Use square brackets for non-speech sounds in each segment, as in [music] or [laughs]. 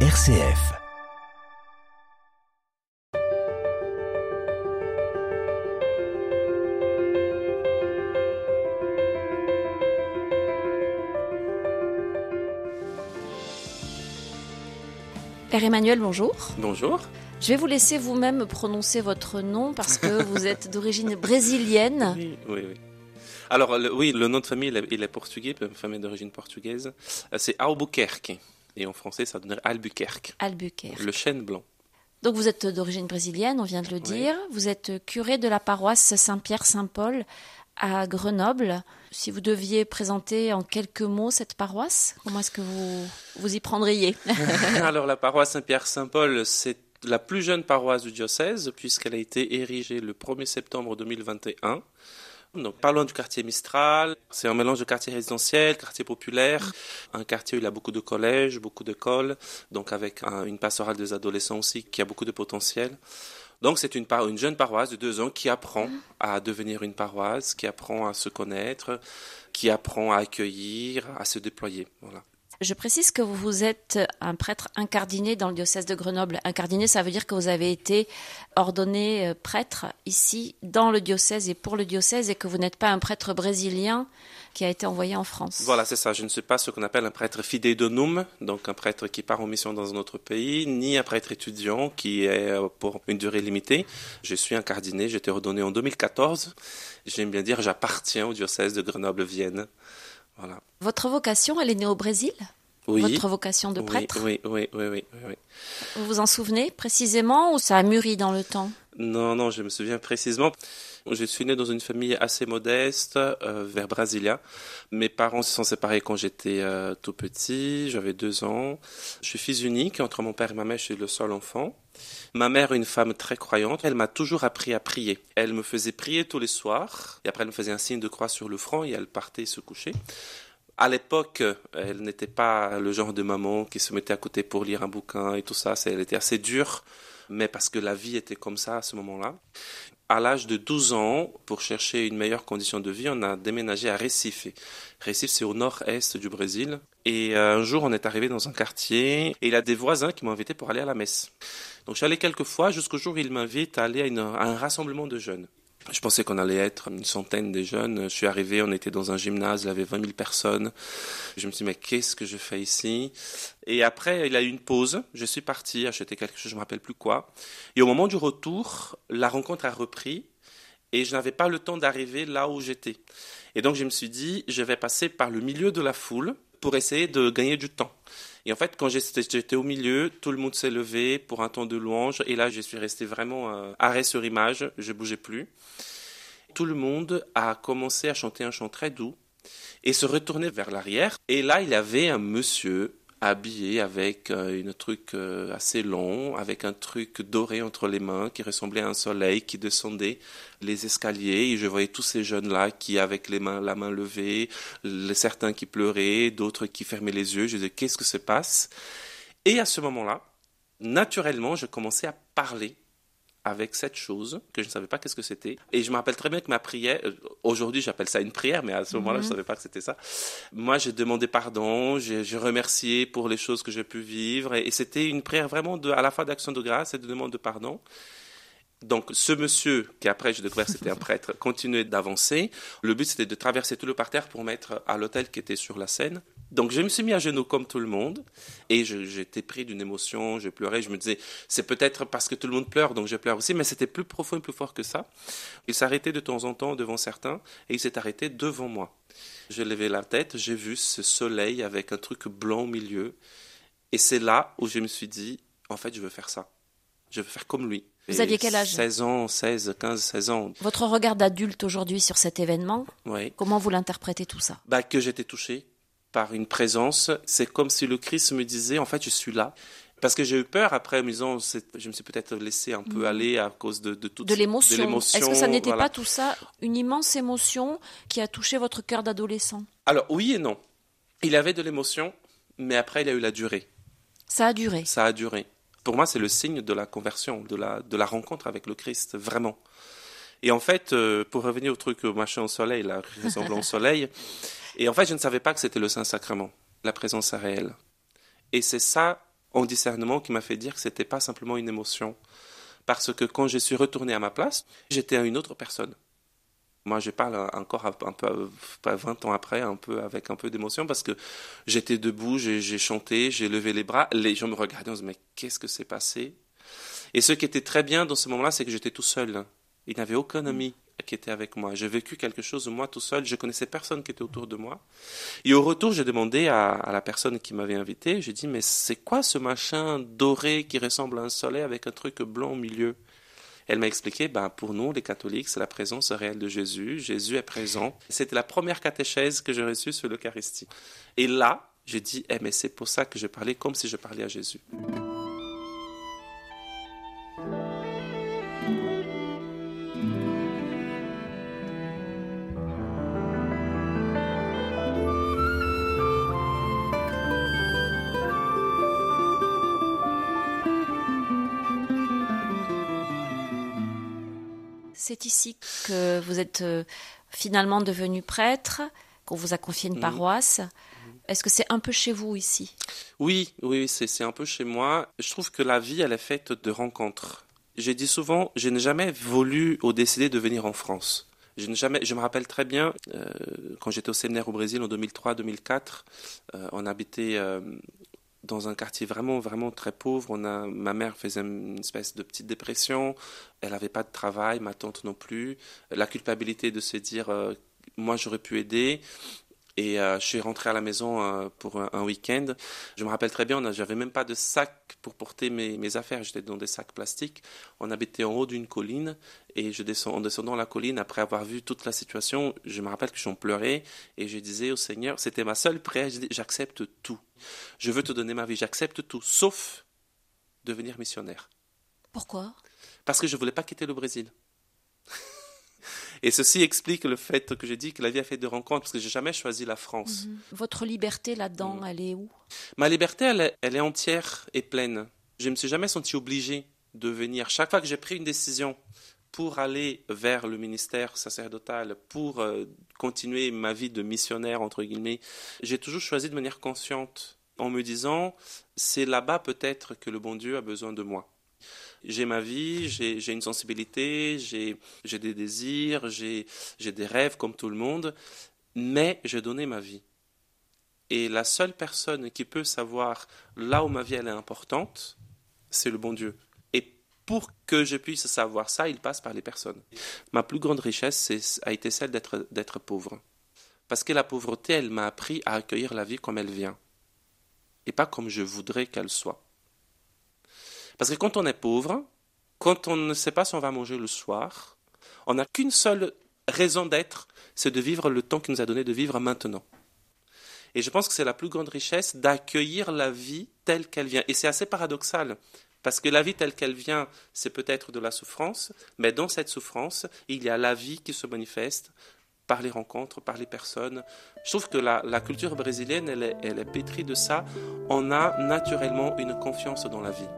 RCF. Père Emmanuel, bonjour. Bonjour. Je vais vous laisser vous-même prononcer votre nom parce que vous êtes [laughs] d'origine brésilienne. Oui, oui, oui. Alors, le- oui, le nom de famille, il est, portugais, famille d'origine portugaise. Euh, C'est Albuquerque. Et en français, ça donnerait Albuquerque. Albuquerque. Le chêne blanc. Donc vous êtes d'origine brésilienne, on vient de le dire. Vous êtes curé de la paroisse Saint-Pierre-Saint-Paul à Grenoble. Si vous deviez présenter en quelques mots cette paroisse, comment est-ce que vous vous y prendriez [laughs] [laughs] Alors, la paroisse Saint-Pierre-Saint-Paul, c'est la plus jeune paroisse du diocèse, puisqu'elle a été érigée le 1er septembre 2021. Donc, parlons du quartier Mistral. C'est un mélange de quartier résidentiel, quartier populaire, un quartier où il y a beaucoup de collèges, beaucoup d'écoles, donc avec un- une pastorale des adolescents aussi qui a beaucoup de potentiel. Donc, c'est une, une jeune paroisse de deux ans qui apprend à devenir une paroisse, qui apprend à se connaître, qui apprend à accueillir, à se déployer. Voilà. Je précise que vous êtes un prêtre incardiné dans le diocèse de Grenoble. Incardiné, ça veut dire que vous avez été ordonné euh, prêtre ici dans le diocèse et pour le diocèse et que vous n'êtes pas un prêtre brésilien qui a été envoyé en France. Voilà, c'est ça. Je ne suis pas ce qu'on appelle un prêtre fidei-donum, donc un prêtre qui part en mission dans un autre pays, ni un prêtre étudiant qui est euh, pour une durée limitée. Je suis incardiné, j'ai été ordonné en 2014. J'aime bien dire, j'appartiens au diocèse de Grenoble-Vienne. Voilà. Votre vocation, elle est née au Brésil? Oui. Votre vocation de prêtre? Oui, oui, oui, oui, oui, oui. Vous vous en souvenez précisément ou ça a mûri dans le temps? Non, non, je me souviens précisément. Je suis né dans une famille assez modeste, euh, vers Brasilia. Mes parents se sont séparés quand j'étais euh, tout petit, j'avais deux ans. Je suis fils unique, entre mon père et ma mère, je suis le seul enfant. Ma mère, une femme très croyante, elle m'a toujours appris à prier. Elle me faisait prier tous les soirs, et après elle me faisait un signe de croix sur le front, et elle partait se coucher. À l'époque, elle n'était pas le genre de maman qui se mettait à côté pour lire un bouquin et tout ça. Elle était assez dure, mais parce que la vie était comme ça à ce moment-là. À l'âge de 12 ans, pour chercher une meilleure condition de vie, on a déménagé à Recife. Recife, c'est au nord-est du Brésil. Et euh, un jour, on est arrivé dans un quartier et il a des voisins qui m'ont invité pour aller à la messe. Donc, je suis quelques fois jusqu'au jour où ils m'invitent à aller à un rassemblement de jeunes. Je pensais qu'on allait être une centaine de jeunes. Je suis arrivé, on était dans un gymnase, il y avait 20 000 personnes. Je me suis dit, mais qu'est-ce que je fais ici? Et après, il y a eu une pause. Je suis parti acheter quelque chose, je ne me rappelle plus quoi. Et au moment du retour, la rencontre a repris et je n'avais pas le temps d'arriver là où j'étais. Et donc, je me suis dit, je vais passer par le milieu de la foule pour essayer de gagner du temps. Et en fait, quand j'étais au milieu, tout le monde s'est levé pour un temps de louange. Et là, je suis resté vraiment euh, arrêt sur image. Je bougeais plus. Tout le monde a commencé à chanter un chant très doux et se retourner vers l'arrière. Et là, il y avait un monsieur habillé avec euh, une truc euh, assez long, avec un truc doré entre les mains qui ressemblait à un soleil qui descendait les escaliers. Et je voyais tous ces jeunes-là qui, avec les mains, la main levée, certains qui pleuraient, d'autres qui fermaient les yeux. Je disais, qu'est-ce que se passe? Et à ce moment-là, naturellement, je commençais à parler avec cette chose que je ne savais pas qu'est-ce que c'était. Et je me rappelle très bien que ma prière, euh, aujourd'hui j'appelle ça une prière, mais à ce moment-là je ne savais pas que c'était ça. Moi j'ai demandé pardon, j'ai remercié pour les choses que j'ai pu vivre, et, et c'était une prière vraiment de, à la fois d'action de grâce et de demande de pardon. Donc ce monsieur, qui après j'ai découvert c'était un prêtre, [laughs] continuait d'avancer. Le but c'était de traverser tout le parterre pour mettre à l'hôtel qui était sur la scène. Donc je me suis mis à genoux comme tout le monde et j'étais pris d'une émotion, je pleurais, je me disais c'est peut-être parce que tout le monde pleure donc je pleure aussi, mais c'était plus profond et plus fort que ça. Il s'arrêtait de temps en temps devant certains et il s'est arrêté devant moi. J'ai levé la tête, j'ai vu ce soleil avec un truc blanc au milieu et c'est là où je me suis dit en fait je veux faire ça. Je veux faire comme lui. Vous Et aviez quel âge? 16 ans, 16, 15, 16 ans. Votre regard d'adulte aujourd'hui sur cet événement, Oui. comment vous l'interprétez tout ça? Bah, que j'étais touché par une présence. C'est comme si le Christ me disait, en fait, je suis là. Parce que j'ai eu peur après, me disant, je me suis peut-être laissé un peu aller à cause de, de toute. De l'émotion. Est-ce que ça n'était voilà. pas tout ça une immense émotion qui a touché votre cœur d'adolescent? Alors, oui et non. Il avait de l'émotion, mais après, il a eu la durée. Ça a duré. Ça a duré. Pour moi, c'est le signe de la conversion, de la, de la rencontre avec le Christ, vraiment. Et en fait, euh, pour revenir au truc machin au soleil, là, ressemblant au soleil, [laughs] et en fait, je ne savais pas que c'était le Saint-Sacrement, la présence réelle. Et c'est ça, en discernement qui m'a fait dire que c'était pas simplement une émotion. Parce que quand je suis retourné à ma place, j'étais une autre personne. Moi, je parle encore un peu, pas 20 ans après, un peu avec un peu d'émotion, parce que j'étais debout, j'ai chanté, j'ai levé les bras, les gens me regardaient, on se mais qu'est-ce que s'est passé? Et ce qui était très bien dans ce moment-là, c'est que j'étais tout seul. Il n'y avait aucun ami qui était avec moi. J'ai vécu quelque chose moi tout seul. Je connaissais personne qui était autour de moi. Et au retour, j'ai demandé à, la personne qui m'avait invité. J'ai dit mais c'est quoi ce machin doré qui ressemble à un soleil avec un truc blanc au milieu? Elle m'a expliqué ben pour nous les catholiques c'est la présence réelle de Jésus. Jésus est présent. C'était la première catéchèse que j'ai reçue sur l'Eucharistie. Et là, j'ai dit eh mais c'est pour ça que je parlais comme si je parlais à Jésus. C'est ici que vous êtes euh, finalement devenu prêtre, qu'on vous a confié une mhm. paroisse. Est-ce que c'est un peu chez vous ici? Oui, oui, c'est un peu chez moi. Je trouve que la vie, elle est faite de rencontres. J'ai dit souvent, je n'ai jamais voulu ou décidé de venir en France. Je, jamais, je me rappelle très bien, euh, quand j'étais au séminaire au Brésil en 2003-2004, euh, on habitait dans un quartier vraiment, vraiment très pauvre. On a, ma mère faisait une espèce de petite dépression. Elle n'avait pas de travail, ma tante non plus. La culpabilité de se dire, euh, moi j'aurais pu aider. Et euh, je suis rentré à la maison euh, pour un, week-end. Je me rappelle très bien, j'avais même pas de sac pour porter mes, mes affaires. J'étais dans des sacs plastiques. On habitait en haut d'une colline et je descends, en descendant la colline, après avoir vu toute la situation, je me rappelle que j'en pleurais et je disais au Seigneur, c'était ma seule prière, j'accepte tout. Je veux te donner ma vie, j'accepte tout, sauf devenir missionnaire. Pourquoi? Parce que je voulais pas quitter le Brésil. Et ceci explique le fait que j'ai dit que la vie a fait de rencontres, parce que j'ai jamais choisi la France. Mhm. Votre liberté là-dedans, elle est où? Ma liberté, elle est, entière et pleine. Je ne me suis jamais senti obligé de venir. Chaque fois que j'ai pris une décision pour aller vers le ministère sacerdotal, pour euh, continuer ma vie de missionnaire, entre guillemets, j'ai toujours choisi de manière consciente, en me disant, c'est là-bas peut-être que le bon Dieu a besoin de moi j'ai ma vie, j'ai une sensibilité, j'ai des désirs, j'ai des rêves comme tout le monde, mais j'ai donné ma vie. Et la seule personne qui peut savoir là où ma vie elle est importante, c'est le bon Dieu. Et pour que je puisse savoir ça, il passe par les personnes. Ma plus grande richesse a été celle d'être pauvre. Parce que la pauvreté, elle m'a appris à accueillir la vie comme elle vient. Et pas comme je voudrais qu'elle soit. Parce que quand on est pauvre, quand on ne sait pas si on va manger le soir, on n'a qu'une seule raison d'être, c'est de vivre le temps qu'il nous a donné de vivre maintenant. Et je pense que c'est la plus grande richesse d'accueillir la vie telle qu'elle vient. Et c'est assez paradoxal, parce que la vie telle qu'elle vient, c'est peut-être de la souffrance, mais dans cette souffrance, il y a la vie qui se manifeste par les rencontres, par les personnes. Je trouve que la, culture brésilienne, elle est pétrie de ça. On a naturellement une confiance dans la vie.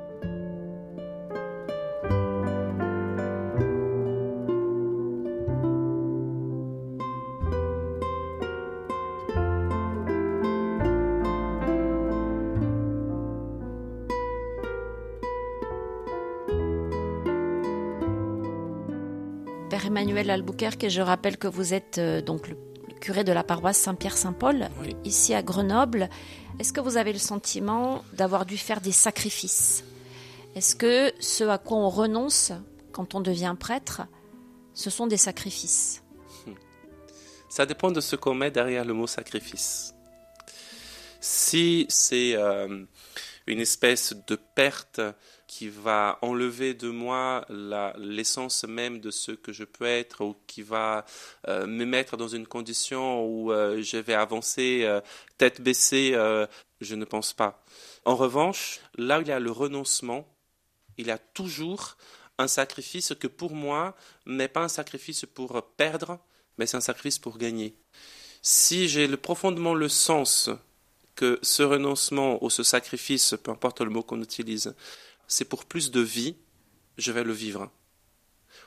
Emmanuel Albuquerque et je rappelle que vous êtes euh, donc le, curé de la paroisse Saint-Pierre-Saint-Paul, ici à Grenoble. Est-ce que vous avez le sentiment d'avoir dû faire des sacrifices? Est-ce que ce à quoi on renonce quand on devient prêtre, ce sont des sacrifices? Ça dépend de ce qu'on met derrière le mot sacrifice. Si c'est euh, une espèce de perte qui va enlever de moi l'essence même de ce que je peux être ou qui va euh, me mettre dans une condition où euh, je vais avancer euh, tête baissée, je ne pense pas. En revanche, là où il y a le renoncement, il y a toujours un sacrifice que pour moi n'est pas un sacrifice pour perdre, mais c'est un sacrifice pour gagner. Si j'ai profondément le sens que ce renoncement ou ce sacrifice, peu importe le mot qu'on utilise, c'est pour plus de vie, je vais le vivre.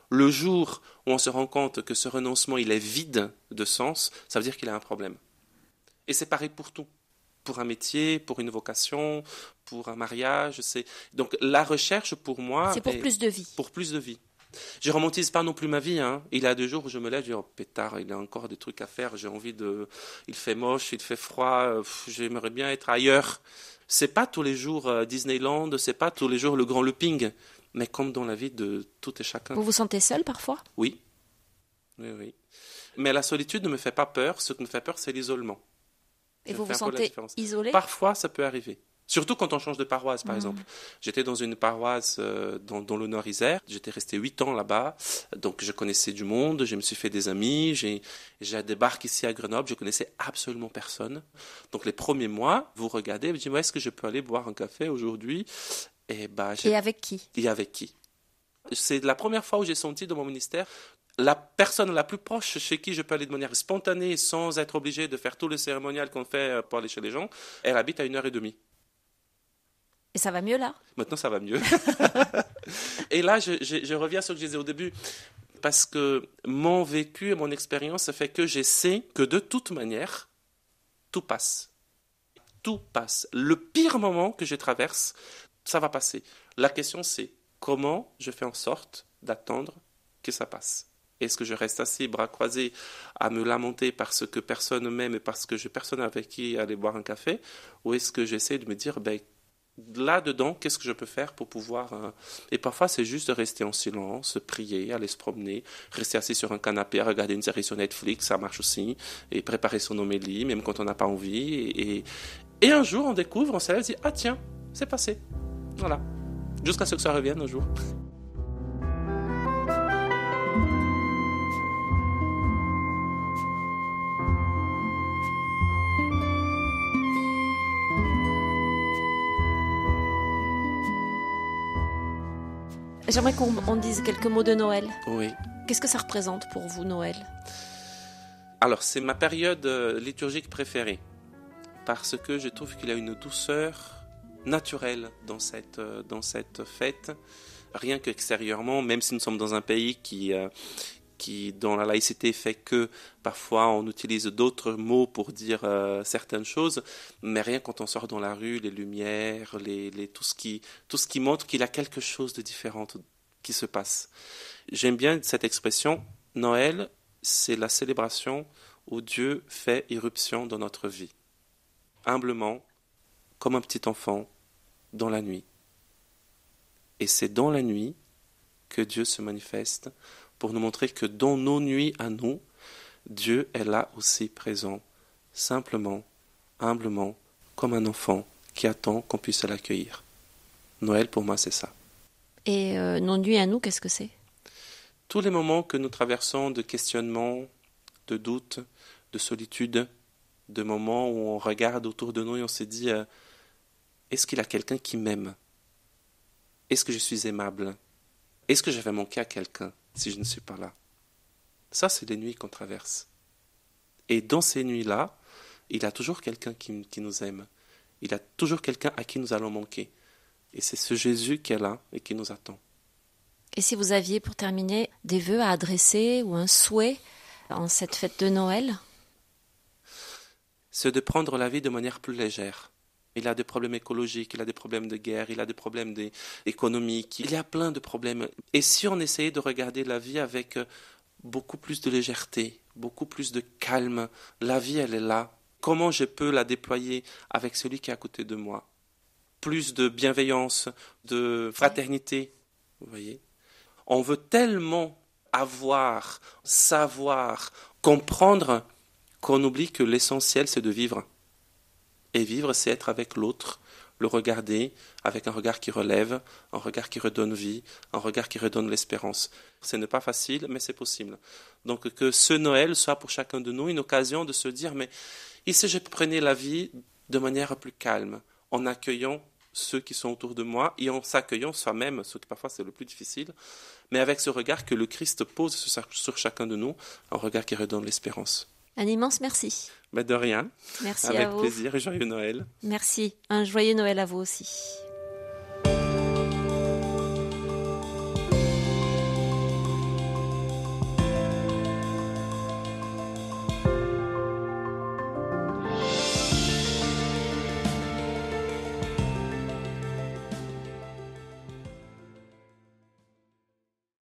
Le jour où on se rend compte que ce renoncement il est vide de sens, ça veut dire qu'il a un problème. Et c'est pareil pour tout. pour un métier, pour une vocation, pour un mariage. C'est donc la recherche pour moi. C'est pour plus de vie. Pour plus de vie. Je romantise pas non plus ma vie. Hein. Il y a deux jours où je me lève, je dis oh pétard, il a encore des trucs à faire. J'ai envie de. Il fait moche, il fait froid. J'aimerais bien être ailleurs. C'est pas tous les jours euh, Disneyland, c'est pas tous les jours le grand looping, mais comme dans la vie de tout et chacun. Vous vous sentez seul parfois? Oui. Oui, oui. Mais la solitude ne me fait pas peur. Ce qui me fait peur, c'est l'isolement. Et vous vous sentez isolé? Parfois, ça peut arriver. Surtout quand on change de paroisse, par mmh. exemple. J'étais dans une paroisse euh, dans, le Nord-Isère. J'étais resté huit ans là-bas. Donc, je connaissais du monde. Je me suis fait des amis. J'ai, j'ai débarqué ici à Grenoble. Je connaissais absolument personne. Donc, les premiers mois, vous regardez, vous dites, est-ce que je peux aller boire un café aujourd'hui? Et, bah, Et avec qui? Et avec qui? C'est la première fois où j'ai senti dans mon ministère la personne la plus proche chez qui je peux aller de manière spontanée sans être obligé de faire tout le cérémonial qu'on fait euh, pour aller chez les gens, elle habite à une heure et demie. Et ça va mieux là? Maintenant, ça va mieux. [laughs] et là, je, reviens à ce que je disais au début, parce que mon vécu et mon expérience fait que je sais que de toute manière, tout passe. Tout passe. Le pire moment que je traverse, ça va passer. La question, c'est comment je fais en sorte d'attendre que ça passe? Est-ce que je reste assis, bras croisés, à me lamenter parce que personne m'aime et parce que j'ai personne avec qui aller boire un café? Ou est-ce que j'essaie de me dire, ben, là-dedans, qu'est-ce que je peux faire pour pouvoir... Euh, et parfois, c'est juste de rester en silence, prier, aller se promener, rester assis sur un canapé, regarder une série sur Netflix, ça marche aussi, et préparer son homélie, même quand on n'a pas envie. Et, et, un jour, on découvre, on se lève, dit, ah tiens, c'est passé. Voilà. Jusqu'à ce que ça revienne un jour. J'aimerais qu'on dise quelques mots de Noël. Oui. Qu'est-ce que ça représente pour vous, Noël? Alors, c'est ma période euh, liturgique préférée, parce que je trouve qu'il y a une douceur naturelle dans cette, euh, dans cette fête, rien qu'extérieurement, même si nous sommes dans un pays qui, euh, qui, dont la laïcité fait que parfois on utilise d'autres mots pour dire certaines choses, mais rien quand on sort dans la rue, les lumières, tout, ce qui, tout ce qui montre qu'il y a quelque chose de différent qui se passe. J'aime bien cette expression, Noël, c'est la célébration où Dieu fait irruption dans notre vie, humblement, comme un petit enfant, dans la nuit. Et c'est dans la nuit que Dieu se manifeste pour nous montrer que dans nos nuits à nous, Dieu est là aussi présent, simplement, humblement, comme un enfant qui attend qu'on puisse l'accueillir. Noël pour moi c'est ça. Et euh, nos nuits à nous, qu'est-ce que c'est? Tous les moments que nous traversons de questionnement, de doute, de solitude, de moments où on regarde autour de nous et on se dit euh, est-ce qu'il y a quelqu'un qui m'aime? Est-ce que je suis aimable? Est-ce que je vais manquer à quelqu'un? Si je ne suis pas là Ça, c'est les nuits qu'on traverse. Et dans ces nuits-là, il y a toujours quelqu'un qui, qui nous aime. Il y a toujours quelqu'un à qui nous allons manquer. Et c'est ce Jésus qui est là et qui nous attend. Et si vous aviez, pour terminer, des vœux à adresser ou un souhait en cette fête de Noël? C'est de prendre la vie de manière plus légère. Il a des problèmes écologiques, il a des problèmes de guerre, il a des problèmes économiques, il y a plein de problèmes. Et si on essayait de regarder la vie avec euh, beaucoup plus de légèreté, beaucoup plus de calme, la vie elle est là. Comment je peux la déployer avec celui qui est à côté de moi? Plus de bienveillance, de fraternité. Vous voyez? On veut tellement avoir, savoir, comprendre qu'on oublie que l'essentiel c'est de vivre. Et vivre, c'est être avec l'autre, le regarder avec un regard qui relève, un regard qui redonne vie, un regard qui redonne l'espérance. Ce n'est pas facile, mais c'est possible. Donc que ce Noël soit pour chacun de nous une occasion de se dire, mais ici je prenais la vie de manière plus calme, en accueillant ceux qui sont autour de moi et en s'accueillant soi-même, ce qui parfois c'est le plus difficile, mais avec ce regard que le Christ pose sur, chacun de nous, un regard qui redonne l'espérance. Un immense merci. Mais de rien. Merci avec à vous. plaisir et joyeux Noël. Merci. Un joyeux Noël à vous aussi.